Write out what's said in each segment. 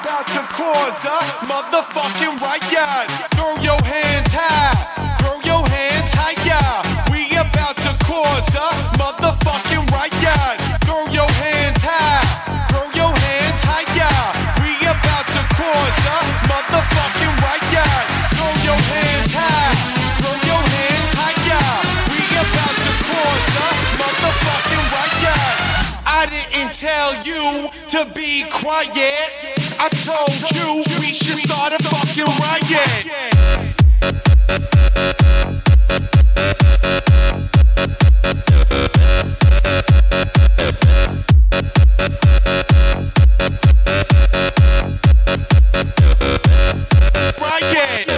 about to cause a motherfucking riot. Throw your hands high, throw your hands higher. We about to cause a motherfucking riot. Throw your hands high, throw your hands higher. We about to cause a motherfucking riot. Throw your hands high, throw your hands higher. We about to cause a motherfucking riot. I didn't tell you to be quiet. I told you we should start a fucking riot. Riot.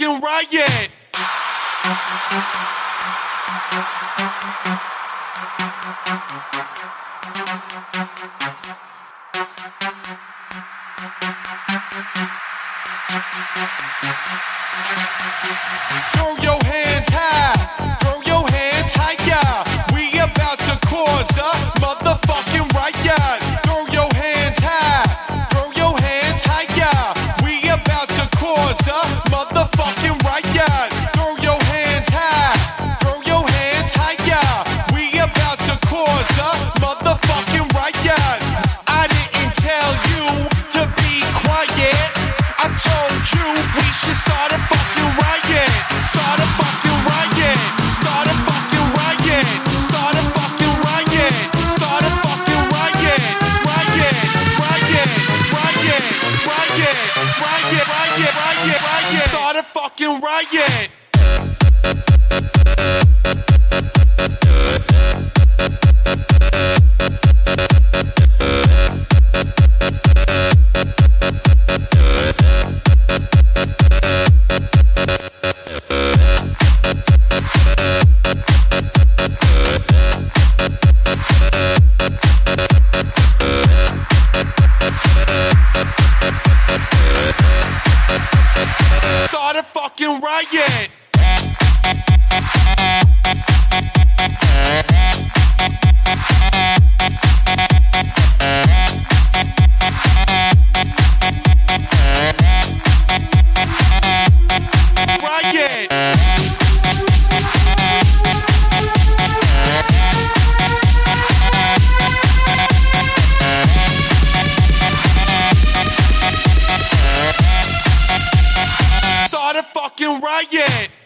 Fucking riot. Throw your hands high, riot. Fucking riot. Yet.